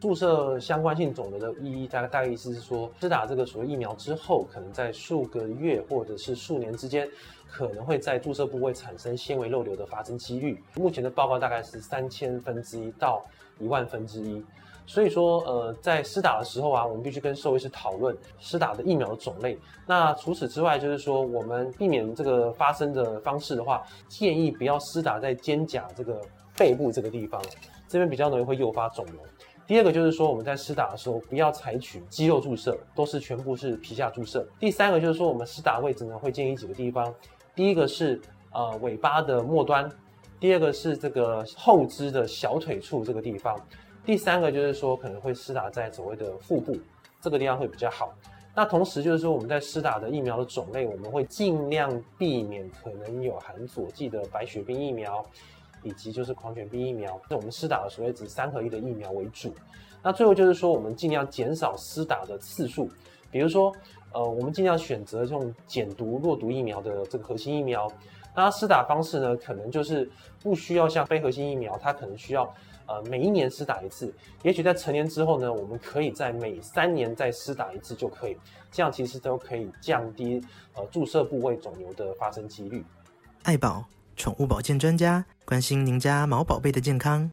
注射相关性肿瘤的意义，大概大概意思是说，施打这个所谓疫苗之后，可能在数个月或者是数年之间，可能会在注射部位产生纤维肉瘤的发生几率。目前的报告大概是三千分之一到一万分之一。所以说，呃，在施打的时候啊，我们必须跟兽医师讨论施打的疫苗的种类。那除此之外，就是说，我们避免这个发生的方式的话，建议不要施打在肩胛这个背部这个地方，这边比较容易会诱发肿瘤。第二个就是说，我们在施打的时候不要采取肌肉注射，都是全部是皮下注射。第三个就是说，我们施打位置呢会建议几个地方，第一个是呃尾巴的末端，第二个是这个后肢的小腿处这个地方。第三个就是说，可能会施打在所谓的腹部这个地方会比较好。那同时就是说，我们在施打的疫苗的种类，我们会尽量避免可能有含佐剂的白血病疫苗，以及就是狂犬病疫苗。那我们施打的所谓指三合一的疫苗为主。那最后就是说，我们尽量减少施打的次数，比如说，呃，我们尽量选择这种减毒弱毒疫苗的这个核心疫苗。那它施打方式呢，可能就是不需要像非核心疫苗，它可能需要。呃，每一年施打一次，也许在成年之后呢，我们可以在每三年再施打一次就可以，这样其实都可以降低呃注射部位肿瘤的发生几率。爱宝宠物保健专家关心您家毛宝贝的健康。